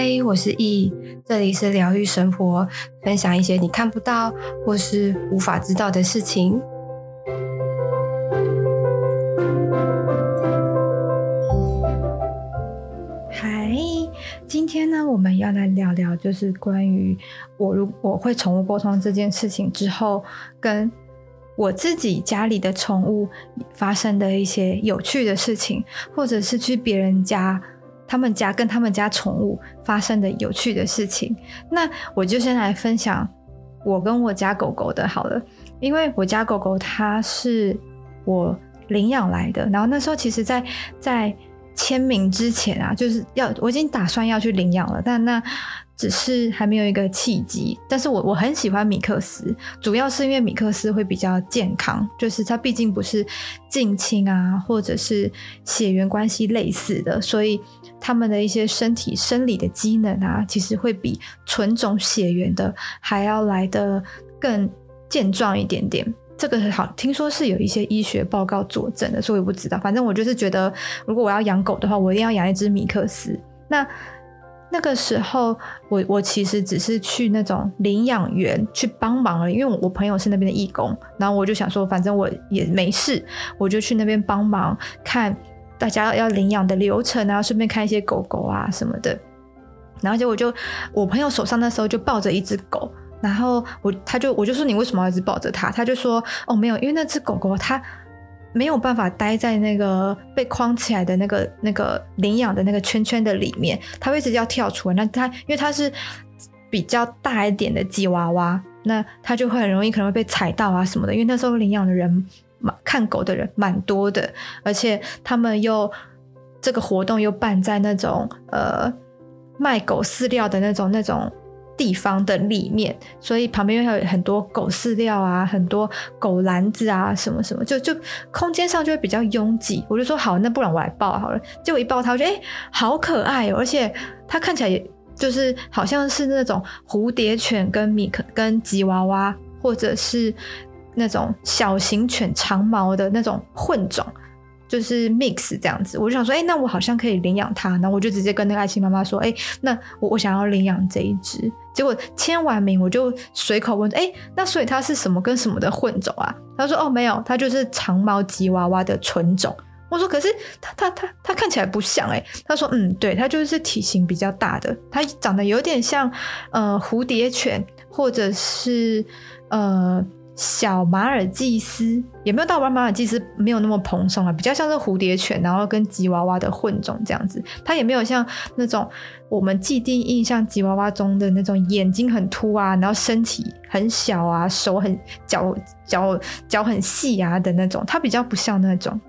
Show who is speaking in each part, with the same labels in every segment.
Speaker 1: 嗨，我是易，这里是疗愈生活，分享一些你看不到或是无法知道的事情。嗨，今天呢，我们要来聊聊，就是关于我如我会宠物沟通这件事情之后，跟我自己家里的宠物发生的一些有趣的事情，或者是去别人家。他们家跟他们家宠物发生的有趣的事情，那我就先来分享我跟我家狗狗的好了，因为我家狗狗它是我领养来的，然后那时候其实在在签名之前啊，就是要我已经打算要去领养了，但那。只是还没有一个契机，但是我我很喜欢米克斯，主要是因为米克斯会比较健康，就是它毕竟不是近亲啊，或者是血缘关系类似的，所以他们的一些身体生理的机能啊，其实会比纯种血缘的还要来得更健壮一点点。这个很好，听说是有一些医学报告佐证的，所以我不知道。反正我就是觉得，如果我要养狗的话，我一定要养一只米克斯。那那个时候，我我其实只是去那种领养园去帮忙而已，因为我朋友是那边的义工，然后我就想说，反正我也没事，我就去那边帮忙看大家要领养的流程啊，顺便看一些狗狗啊什么的。然后结果就我朋友手上那时候就抱着一只狗，然后我他就我就说，你为什么要一直抱着它？他就说哦，没有，因为那只狗狗它。没有办法待在那个被框起来的那个那个领养的那个圈圈的里面，它会一直要跳出来。那它因为它是比较大一点的吉娃娃，那它就会很容易可能会被踩到啊什么的。因为那时候领养的人看狗的人蛮多的，而且他们又这个活动又办在那种呃卖狗饲料的那种那种。地方的里面，所以旁边又有很多狗饲料啊，很多狗篮子啊，什么什么，就就空间上就会比较拥挤。我就说好，那不然我来抱好了。结果一抱它，我觉得哎，好可爱哦，而且它看起来也就是好像是那种蝴蝶犬跟米克跟吉娃娃，或者是那种小型犬长毛的那种混种。就是 mix 这样子，我就想说，哎、那我好像可以领养它，然后我就直接跟那个爱心妈妈说，哎、那我我想要领养这一只。结果签完名，我就随口问，哎、那所以它是什么跟什么的混种啊？他说，哦，没有，它就是长毛吉娃娃的纯种。我说，可是它它它它看起来不像，哎，他说，嗯，对，它就是体型比较大的，它长得有点像呃蝴蝶犬或者是呃。小马尔济斯也没有到马马尔济斯，没有那么蓬松啊，比较像是蝴蝶犬，然后跟吉娃娃的混种这样子。它也没有像那种我们既定印象吉娃娃中的那种眼睛很凸啊，然后身体很小啊，手很脚脚脚很细啊的那种。它比较不像那种，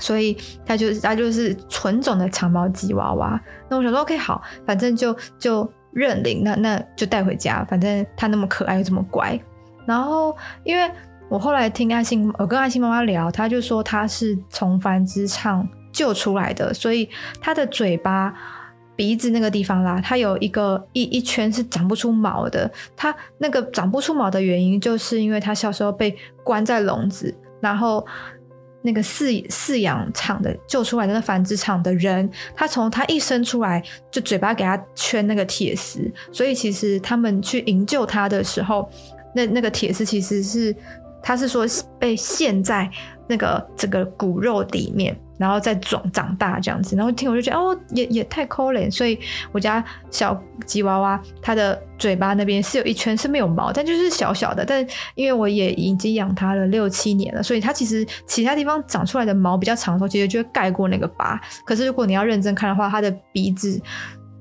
Speaker 1: 所以它就是它就是纯种的长毛吉娃娃。那我想说，OK，好，反正就就认领，那那就带回家，反正它那么可爱又这么乖。然后，因为我后来听爱心，我跟爱心妈妈聊，她就说她是从繁殖场救出来的，所以她的嘴巴、鼻子那个地方啦，它有一个一一圈是长不出毛的。它那个长不出毛的原因，就是因为它小时候被关在笼子，然后那个饲饲养场的救出来的那繁殖场的人，他从他一生出来就嘴巴给他圈那个铁丝，所以其实他们去营救他的时候。那那个铁丝其实是，他是说被陷在那个整个骨肉里面，然后再长长大这样子。然后听我就觉得哦，也也太可怜。所以我家小吉娃娃它的嘴巴那边是有一圈是没有毛，但就是小小的。但因为我也已经养它了六七年了，所以它其实其他地方长出来的毛比较长的时候，其实就会盖过那个疤。可是如果你要认真看的话，它的鼻子、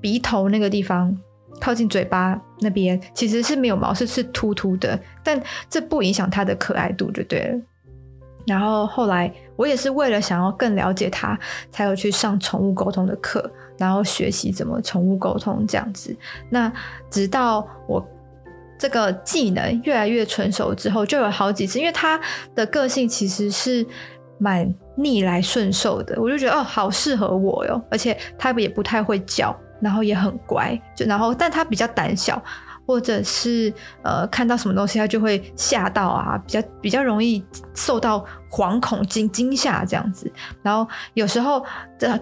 Speaker 1: 鼻头那个地方。靠近嘴巴那边其实是没有毛，是是秃秃的，但这不影响它的可爱度就对了。然后后来我也是为了想要更了解它，才有去上宠物沟通的课，然后学习怎么宠物沟通这样子。那直到我这个技能越来越成熟之后，就有好几次，因为它的个性其实是蛮逆来顺受的，我就觉得哦，好适合我哟，而且它也不太会叫。然后也很乖，就然后，但他比较胆小，或者是呃看到什么东西他就会吓到啊，比较比较容易受到惶恐惊惊吓这样子。然后有时候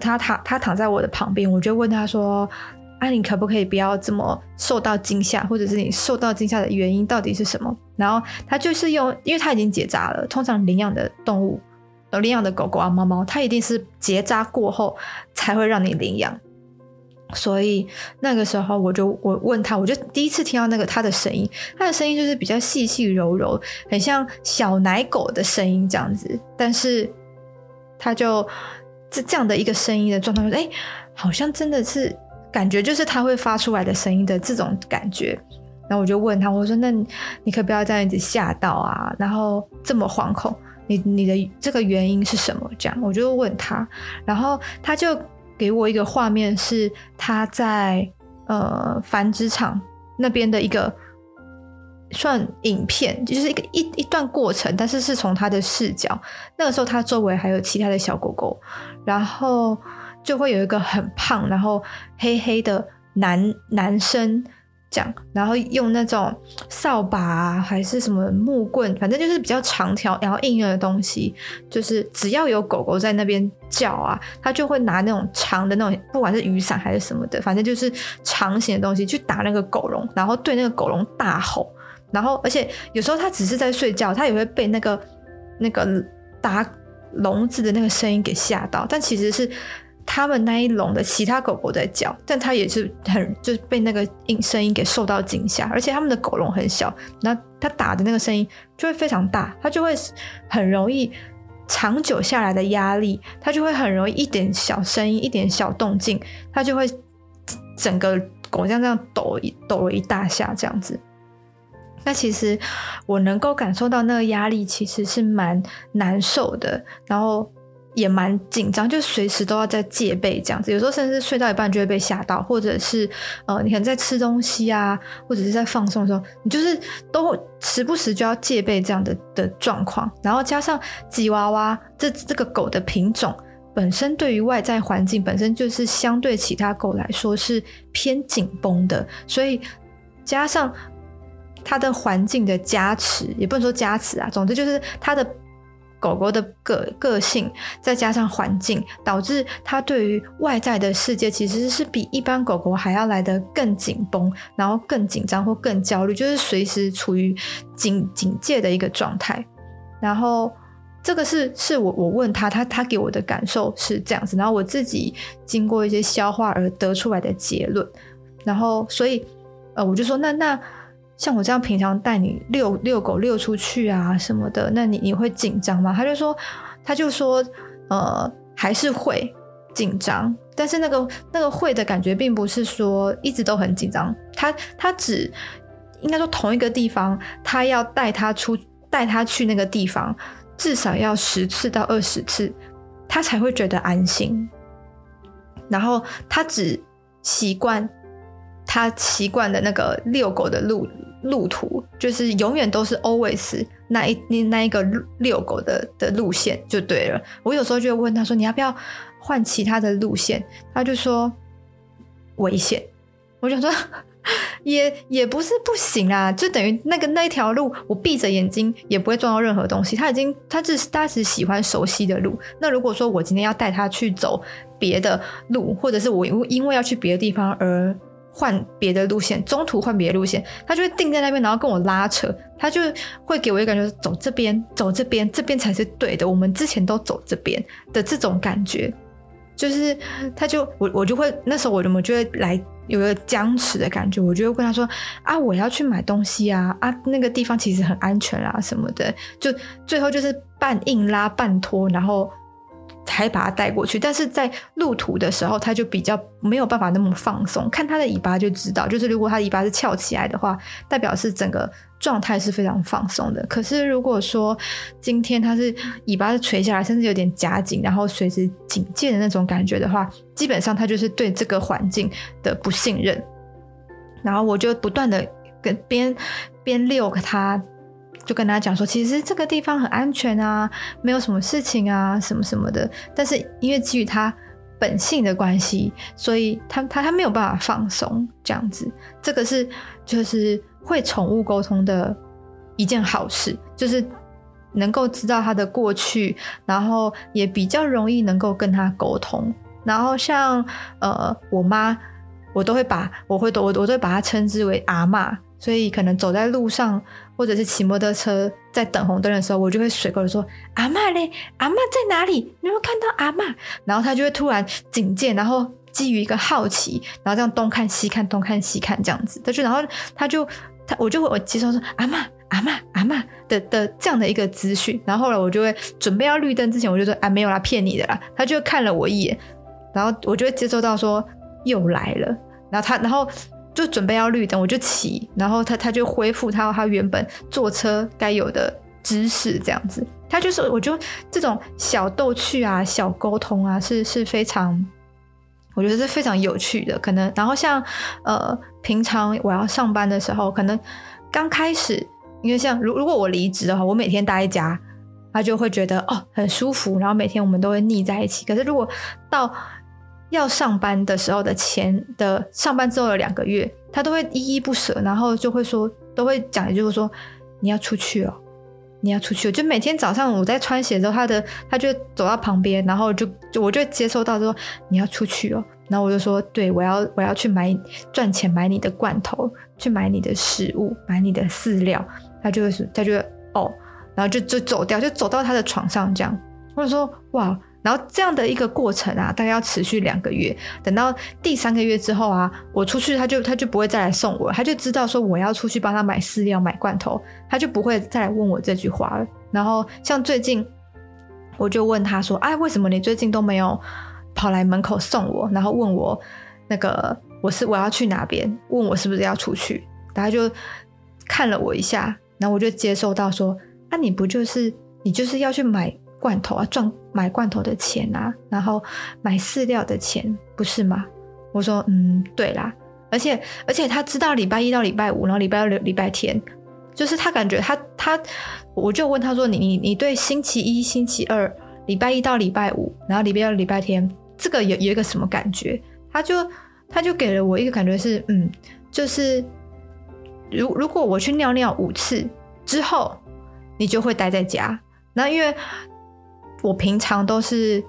Speaker 1: 他他他躺在我的旁边，我就问他说：“啊，你可不可以不要这么受到惊吓，或者是你受到惊吓的原因到底是什么？然后他就是用，因为他已经结扎了。通常领养的动物，呃，领养的狗狗啊、猫猫，它一定是结扎过后才会让你领养。所以那个时候，我就我问他，我就第一次听到那个他的声音，他的声音就是比较细细柔柔，很像小奶狗的声音这样子。但是他就这这样的一个声音的状态，说：“哎，好像真的是。”感觉就是他会发出来的声音的这种感觉，然后我就问他，我说：“那你可不要这样子吓到啊？然后这么惶恐，你你的这个原因是什么？”这样我就问他，然后他就给我一个画面，是他在呃繁殖场那边的一个算影片，就是一个一一段过程，但是是从他的视角。那个时候他周围还有其他的小狗狗，然后。就会有一个很胖，然后黑黑的男男生这样，然后用那种扫把啊，还是什么木棍，反正就是比较长条，然后硬硬的东西。就是只要有狗狗在那边叫啊，他就会拿那种长的那种，不管是雨伞还是什么的，反正就是长形的东西去打那个狗笼，然后对那个狗笼大吼。然后，而且有时候他只是在睡觉，他也会被那个那个打笼子的那个声音给吓到，但其实是。他们那一笼的其他狗狗在叫，但它也是很就是被那个音声音给受到惊吓，而且他们的狗笼很小，那他打的那个声音就会非常大，它就会很容易长久下来的压力，它就会很容易一点小声音、一点小动静，它就会整个狗这样这样抖一抖了一大下这样子。那其实我能够感受到那个压力其实是蛮难受的，然后。也蛮紧张，就随时都要在戒备这样子。有时候甚至睡到一半就会被吓到，或者是呃，你可能在吃东西啊，或者是在放松的时候，你就是都时不时就要戒备这样的的状况。然后加上吉娃娃这这个狗的品种本身对于外在环境本身就是相对其他狗来说是偏紧绷的，所以加上它的环境的加持，也不能说加持啊，总之就是它的。狗狗的个个性，再加上环境，导致它对于外在的世界其实是比一般狗狗还要来得更紧绷，然后更紧张或更焦虑，就是随时处于警警戒的一个状态。然后这个是是我我问他，他他给我的感受是这样子，然后我自己经过一些消化而得出来的结论。然后所以呃，我就说那那。像我这样平常带你遛遛狗遛出去啊什么的，那你你会紧张吗？他就说，他就说，呃，还是会紧张，但是那个那个会的感觉，并不是说一直都很紧张。他他只应该说同一个地方，他要带他出带他去那个地方，至少要十次到二十次，他才会觉得安心。然后他只习惯他习惯的那个遛狗的路。路途就是永远都是 always 那一那那一个遛狗的的路线就对了。我有时候就会问他说：“你要不要换其他的路线？”他就说：“危险。”我就说：“也也不是不行啊，就等于那个那一条路，我闭着眼睛也不会撞到任何东西。他已经他只他只喜欢熟悉的路。那如果说我今天要带他去走别的路，或者是我因为要去别的地方而……换别的路线，中途换别的路线，他就会定在那边，然后跟我拉扯，他就会给我一个感觉，走这边，走这边，这边才是对的。我们之前都走这边的这种感觉，就是他就我我就会那时候我怎么就会来有一个僵持的感觉，我就会跟他说啊，我要去买东西啊啊，那个地方其实很安全啊什么的，就最后就是半硬拉半拖，然后。才把它带过去，但是在路途的时候，它就比较没有办法那么放松。看它的尾巴就知道，就是如果它尾巴是翘起来的话，代表是整个状态是非常放松的。可是如果说今天它是尾巴是垂下来，甚至有点夹紧，然后随时警戒的那种感觉的话，基本上它就是对这个环境的不信任。然后我就不断的跟边边遛它。就跟他讲说，其实这个地方很安全啊，没有什么事情啊，什么什么的。但是因为基于他本性的关系，所以他他他没有办法放松这样子。这个是就是会宠物沟通的一件好事，就是能够知道他的过去，然后也比较容易能够跟他沟通。然后像呃我妈我都会把我会我我都会把它称之为阿嬷，所以可能走在路上或者是骑摩托车在等红灯的时候，我就会随口说阿嬷嘞，阿嬷在哪里？你有没有看到阿嬷？然后他就会突然警戒，然后基于一个好奇，然后这样东看西看，东看西看这样子，他就然后他就他我就会我接受说阿嬷阿嬷阿嬷的的这样的一个资讯，然后后来我就会准备要绿灯之前，我就说啊没有啦，骗你的啦，他就看了我一眼，然后我就会接受到说。又来了，然后他，然后就准备要绿灯，我就骑，然后他他就恢复他他原本坐车该有的姿势，这样子。他就是，我觉得这种小逗趣啊、小沟通啊，是是非常，我觉得是非常有趣的。可能，然后像呃，平常我要上班的时候，可能刚开始，因为像如如果我离职的话，我每天待在家，他就会觉得哦很舒服，然后每天我们都会腻在一起。可是如果到要上班的时候的前的上班之后的两个月，他都会依依不舍，然后就会说，都会讲一句说，你要出去哦，你要出去哦。就每天早上我在穿鞋的时候，他的他就走到旁边，然后就就我就接收到说你要出去哦，然后我就说对，我要我要去买赚钱买你的罐头，去买你的食物，买你的饲料。他就会他就会哦，然后就就走掉，就走到他的床上这样。或者说哇。然后这样的一个过程啊，大概要持续两个月。等到第三个月之后啊，我出去他就他就不会再来送我，他就知道说我要出去帮他买饲料、买罐头，他就不会再来问我这句话了。然后像最近，我就问他说：“哎，为什么你最近都没有跑来门口送我？然后问我那个我是我要去哪边？问我是不是要出去？”他就看了我一下，然后我就接受到说：“啊，你不就是你就是要去买？”罐头啊，赚买罐头的钱啊，然后买饲料的钱，不是吗？我说，嗯，对啦，而且而且他知道礼拜一到礼拜五，然后礼拜六、礼拜天，就是他感觉他他，我就问他说，你你你对星期一、星期二、礼拜一到礼拜五，然后礼拜六、礼拜天，这个有有一个什么感觉？他就他就给了我一个感觉是，嗯，就是如如果我去尿尿五次之后，你就会待在家，那因为。我平常都是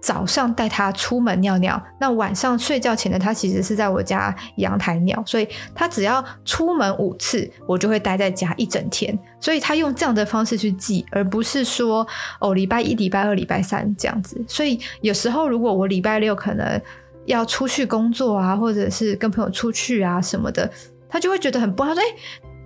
Speaker 1: 早上带他出门尿尿，那晚上睡觉前呢，他其实是在我家阳台尿，所以他只要出门五次，我就会待在家一整天。所以他用这样的方式去记，而不是说哦，礼拜一、礼拜二、礼拜三这样子。所以有时候如果我礼拜六可能要出去工作啊，或者是跟朋友出去啊什么的，他就会觉得很不安。他说：“哎，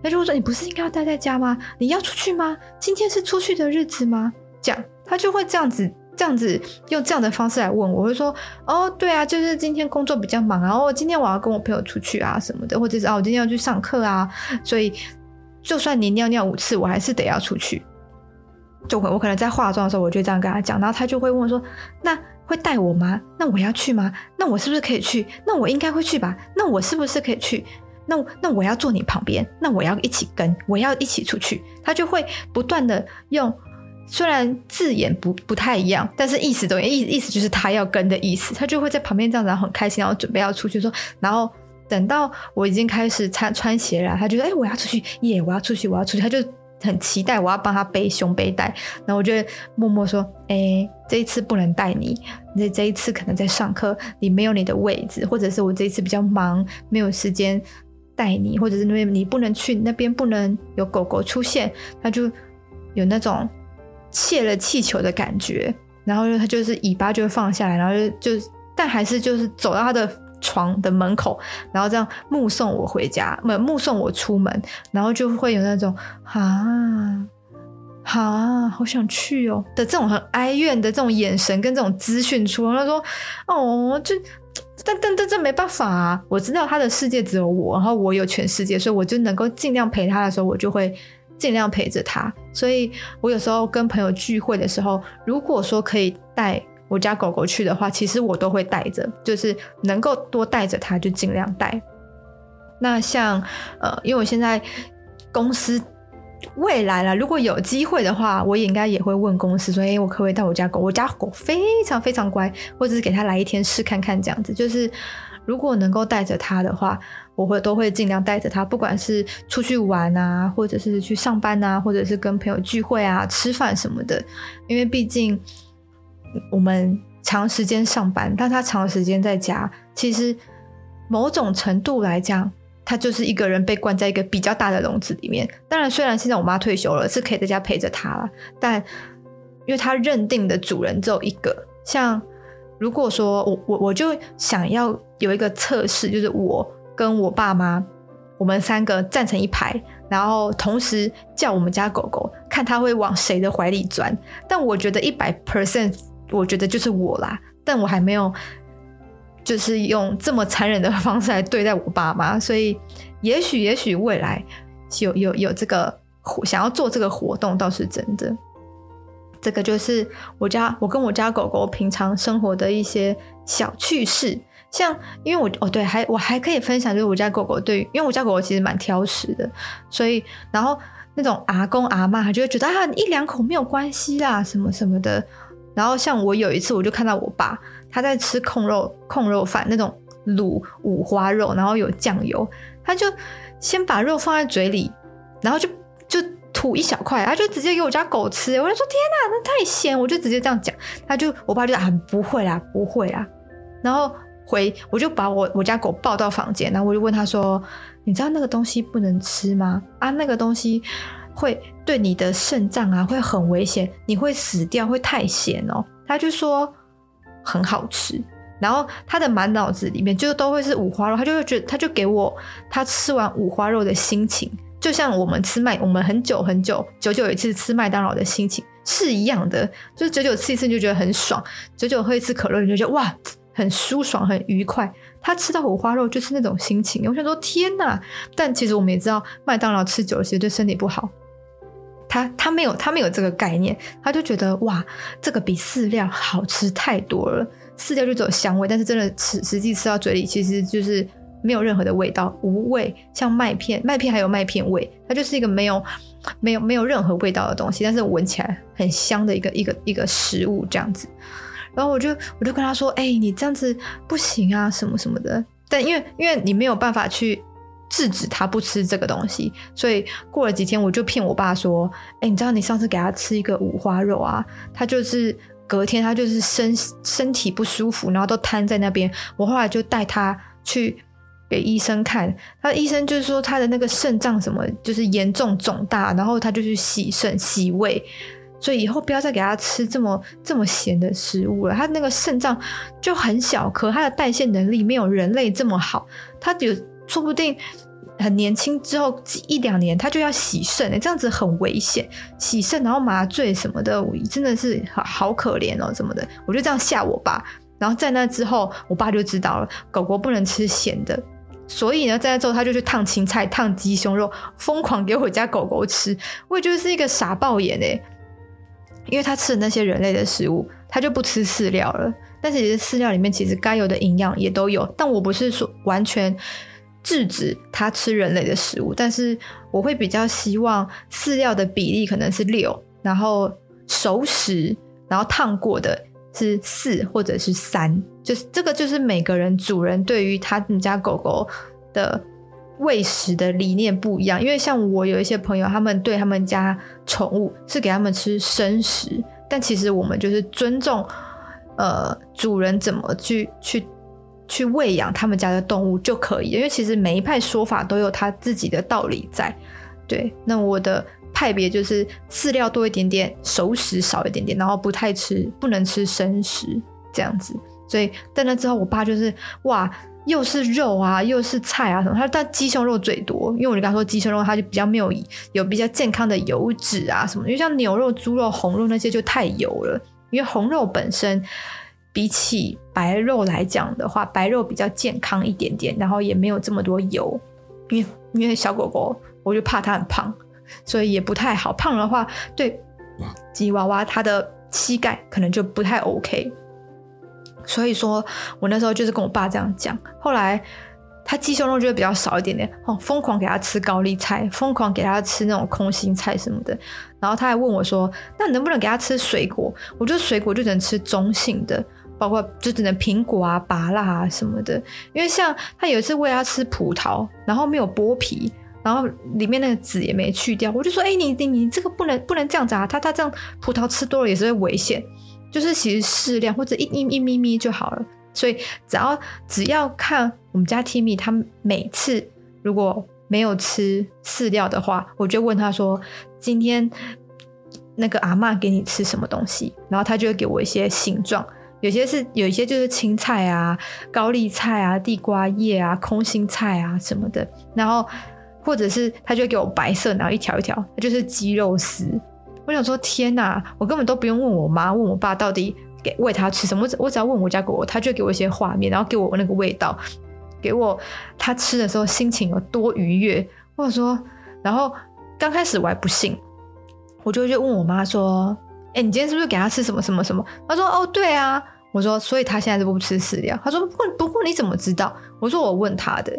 Speaker 1: 他就会说你不是应该要待在家吗？你要出去吗？今天是出去的日子吗？”这样。他就会这样子，这样子用这样的方式来问我，会说，哦，对啊，就是今天工作比较忙，然后今天我要跟我朋友出去啊什么的，或者是哦，我今天要去上课啊，所以就算你尿尿五次，我还是得要出去。就会我可能在化妆的时候，我就这样跟他讲，然后他就会问说，那会带我吗？那我要去吗？那我是不是可以去？那我应该会去吧？那我是不是可以去？那那我要坐你旁边？那我要一起跟？我要一起出去？他就会不断的用。虽然字眼不不太一样，但是意思都意意思就是他要跟的意思，他就会在旁边这样子，然后很开心，然后准备要出去说，然后等到我已经开始穿穿鞋了，他就说：“哎，我要出去耶，我要出去，我要出去。”他就很期待我要帮他背胸背带，然后我就默默说：“哎，这一次不能带你，你这一次可能在上课，你没有你的位置，或者是我这一次比较忙，没有时间带你，或者是那边你不能去那边，不能有狗狗出现。”他就有那种。泄了气球的感觉，然后他就是尾巴就会放下来，然后就就但还是就是走到他的床的门口，然后这样目送我回家，没目送我出门，然后就会有那种啊啊好想去哦的这种很哀怨的这种眼神跟这种资讯出，他说哦就但但但这没办法啊，我知道他的世界只有我，然后我有全世界，所以我就能够尽量陪他的时候，我就会。尽量陪着他，所以我有时候跟朋友聚会的时候，如果说可以带我家狗狗去的话，其实我都会带着，就是能够多带着它就尽量带。那像呃，因为我现在公司未来了，如果有机会的话，我也应该也会问公司说，哎，我可不可以带我家狗？我家狗非常非常乖，或者是给它来一天试看看这样子，就是。如果能够带着他的话，我会都会尽量带着他，不管是出去玩啊，或者是去上班啊，或者是跟朋友聚会啊、吃饭什么的。因为毕竟我们长时间上班，但他长时间在家，其实某种程度来讲，他就是一个人被关在一个比较大的笼子里面。当然，虽然现在我妈退休了，是可以在家陪着他了，但因为他认定的主人只有一个。像如果说我我我就想要有一个测试，就是我跟我爸妈，我们三个站成一排，然后同时叫我们家狗狗，看它会往谁的怀里钻。但我觉得一百 percent，我觉得就是我啦。但我还没有。就是用这么残忍的方式来对待我爸妈，所以也许也许未来有有有这个想要做这个活动倒是真的。这个就是我家我跟我家狗狗平常生活的一些小趣事，像因为我哦对，还我还可以分享，就是我家狗狗对，因为我家狗狗其实蛮挑食的，所以然后那种阿公阿妈他就会觉得啊一两口没有关系啦什么什么的，然后像我有一次我就看到我爸。他在吃控肉控肉饭那种卤五花肉，然后有酱油，他就先把肉放在嘴里，然后就吐一小块，他就直接给我家狗吃。我就说天哪，那太咸！我就直接这样讲，他就我爸就啊不会啦，不会啦。然后回我就把我我家狗抱到房间，然后我就问他说：“你知道那个东西不能吃吗？啊，那个东西会对你的肾脏啊会很危险，你会死掉，会太咸哦。”他就说。很好吃，然后他的满脑子里面就都会是五花肉，他就会觉得，他就给我他吃完五花肉的心情，就像我们吃麦，我们很久很久久久一次吃麦当劳的心情是一样的，就是久久吃一次你就觉得很爽，久久喝一次可乐你就觉得哇很舒爽很愉快。他吃到五花肉就是那种心情，我想说天哪！但其实我们也知道麦当劳吃久了其实对身体不好。他他没有他没有这个概念，他就觉得哇，这个比饲料好吃太多了。饲料就只有香味，但是真的吃实际吃到嘴里，其实就是没有任何的味道，无味。像麦片，麦片还有麦片味，它就是一个没有没有没有任何味道的东西，但是闻起来很香的一个一个一个食物这样子。然后我就我就跟他说，哎、你这样子不行啊，什么什么的。但因为因为你没有办法去。制止他不吃这个东西，所以过了几天，我就骗我爸说：“哎，你知道你上次给他吃一个五花肉啊，他就是隔天他就是身身体不舒服，然后都瘫在那边。我后来就带他去给医生看，他医生就是说他的那个肾脏什么就是严重肿大，然后他就去洗肾洗胃，所以以后不要再给他吃这么这么咸的食物了。他那个肾脏就很小颗，他的代谢能力没有人类这么好，他有。”说不定很年轻之后一两年他就要洗肾，这样子很危险。洗肾然后麻醉什么的，真的是好好可怜哦，什么的。我就这样吓我爸，然后在那之后，我爸就知道了，狗狗不能吃咸的。所以呢，在那之后他就去烫青菜、烫鸡胸肉，疯狂给我家狗狗吃。我也觉得是一个傻爆眼哎，因为他吃的那些人类的食物，他就不吃饲料了。但是其实饲料里面其实该有的营养也都有，但我不是说完全。制止他吃人类的食物，但是我会比较希望饲料的比例可能是六，然后熟食，然后烫过的是四或者是三，就是这个就是每个人主人对于他们家狗狗的喂食的理念不一样，因为像我有一些朋友，他们对他们家宠物是给他们吃生食，但其实我们就是尊重呃主人怎么去去。去喂养他们家的动物就可以，因为其实每一派说法都有他自己的道理在。对，那我的派别就是饲料多一点点，熟食少一点点，然后不太吃，不能吃生食这样子。所以在那之后，我爸就是哇，又是肉啊，又是菜啊什么。他但鸡胸肉最多，因为我就跟他说鸡胸肉它就比较没有有比较健康的油脂啊什么。因为像牛肉、猪肉、红肉那些就太油了，因为红肉本身。比起白肉来讲的话，白肉比较健康一点点，然后也没有这么多油。因为因为小狗狗，我就怕它很胖，所以也不太好。胖的话，对吉娃娃它的膝盖可能就不太 OK。所以说我那时候就是跟我爸这样讲。后来他鸡胸肉就会比较少一点点哦，疯狂给他吃高丽菜，疯狂给他吃那种空心菜什么的。然后他还问我说：“那能不能给他吃水果？”我觉得水果就只能吃中性的。包括就只能苹果啊、芭乐啊什么的，因为像他有一次喂他吃葡萄，然后没有剥皮，然后里面那个籽也没去掉，我就说：“哎、你你你这个不能不能这样子啊！他他这样葡萄吃多了也是会危险，就是其实适量或者一一一咪咪就好了，所以只要只要看我们家 Timmy，他每次如果没有吃饲料的话，我就问他说：“今天那个阿嬷给你吃什么东西？”然后他就会给我一些形状，有些是有一些就是青菜啊、高丽菜啊、地瓜叶啊、空心菜啊什么的，然后或者是他就给我白色，然后一条一条，就是鸡肉丝。我想说，天哪，我根本都不用问我妈、问我爸到底给喂他吃什么，我只我只要问我家狗狗，他就给我一些画面，然后给我那个味道。给我他吃的时候心情有多愉悦，或者说，然后刚开始我还不信，我就会去问我妈说：“哎，你今天是不是给他吃什么什么什么？”她说：“哦，对啊。”我说：“所以他现在都不吃饲料。”她说：“不过不过你怎么知道？”我说：“我问他的。”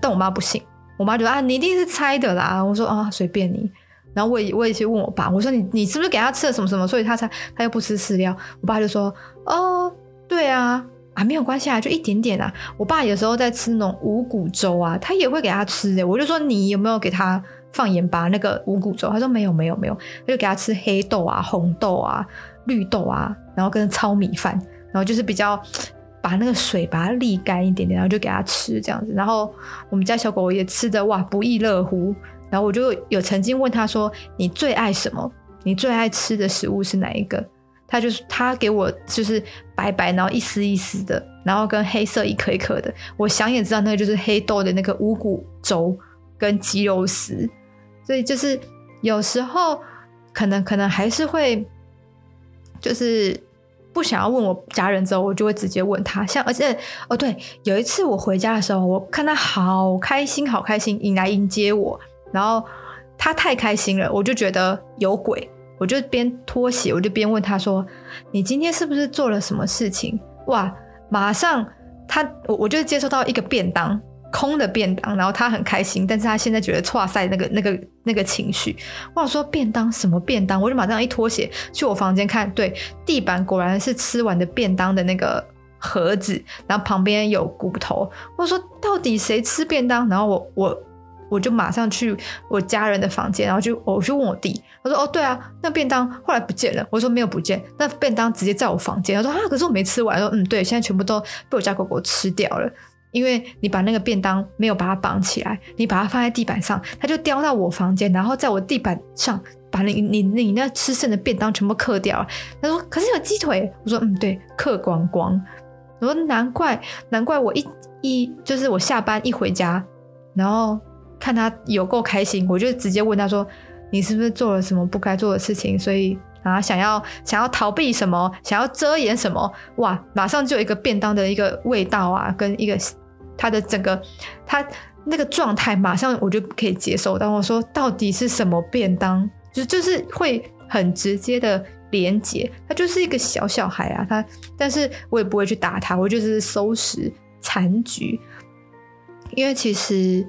Speaker 1: 但我妈不信，我妈就说：“啊，你一定是猜的啦。”我说：“啊，随便你。”然后我也我也去问我爸，我说：“你你是不是给他吃了什么什么？所以他才他又不吃饲料？”我爸就说：“哦，对啊。”啊，没有关系啊，就一点点啊。我爸有时候在吃那种五谷粥啊，他也会给他吃的。我就说，你有没有给他放盐巴那个五谷粥？他说没有没有没有，他就给他吃黑豆啊、红豆啊、绿豆啊，然后跟糙米饭，然后就是比较把那个水把它沥干一点点，然后就给他吃这样子。然后我们家小狗也吃的哇不亦乐乎。然后我就有曾经问他说：“你最爱什么？你最爱吃的食物是哪一个？”他就是他给我就是白白，然后一丝一丝的，然后跟黑色一颗一颗的。我想也知道那个就是黑豆的那个五谷粥跟鸡肉丝。所以就是有时候可能可能还是会就是不想要问我家人之后，我就会直接问他。像而且哦对，有一次我回家的时候，我看他好开心好开心，迎来迎接我，然后他太开心了，我就觉得有鬼。我就边脱鞋，我就边问他说：“你今天是不是做了什么事情？”哇，马上他我我就接收到一个便当，空的便当，然后他很开心，但是他现在觉得哇塞那个那个那个情绪。我说便当什么便当？我就马上一脱鞋去我房间看，对，地板果然是吃完的便当的那个盒子，然后旁边有骨头。我说到底谁吃便当？然后我我。我就马上去我家人的房间，然后就我就问我弟，他说：“哦，对啊，那便当后来不见了。”我说：“没有不见，那便当直接在我房间。”他说：“啊，可是我没吃完。”说：“嗯，对，现在全部都被我家狗狗吃掉了，因为你把那个便当没有把它绑起来，你把它放在地板上，它就叼到我房间，然后在我地板上把你你你，你那吃剩的便当全部嗑掉了。”他说：“可是有鸡腿。”我说：“嗯，对，嗑光光。”我说：“难怪，难怪我一一就是我下班一回家，然后。”看他有够开心，我就直接问他说：“你是不是做了什么不该做的事情？所以啊，想要想要逃避什么，想要遮掩什么？哇，马上就有一个便当的一个味道啊，跟一个他的整个他那个状态，马上我就可以接受。但我说到底是什么便当？就就是会很直接的连结，他就是一个小小孩啊，他但是我也不会去打他，我就是收拾残局，因为其实。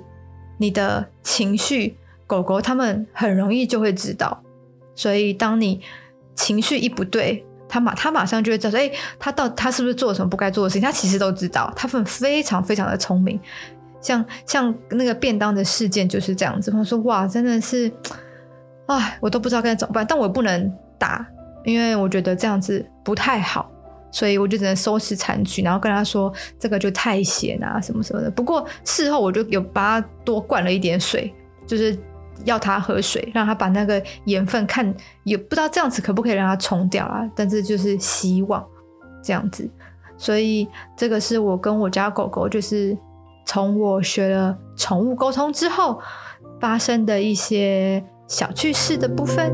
Speaker 1: 你的情绪，狗狗他们很容易就会知道，所以当你情绪一不对，他马他马上就会知道，哎，他到他是不是做了什么不该做的事情？他其实都知道，他们非常非常的聪明。像像那个便当的事件就是这样子，我说哇，真的是，哎，我都不知道该怎么办，但我不能打，因为我觉得这样子不太好。所以我就只能收拾残局，然后跟他说这个就太咸啊什么什么的。不过事后我就有把他多灌了一点水，就是要他喝水，让他把那个盐分看，也不知道这样子可不可以让他冲掉啊。但是就是希望这样子。所以这个是我跟我家狗狗，就是从我学了宠物沟通之后发生的一些小趣事的部分。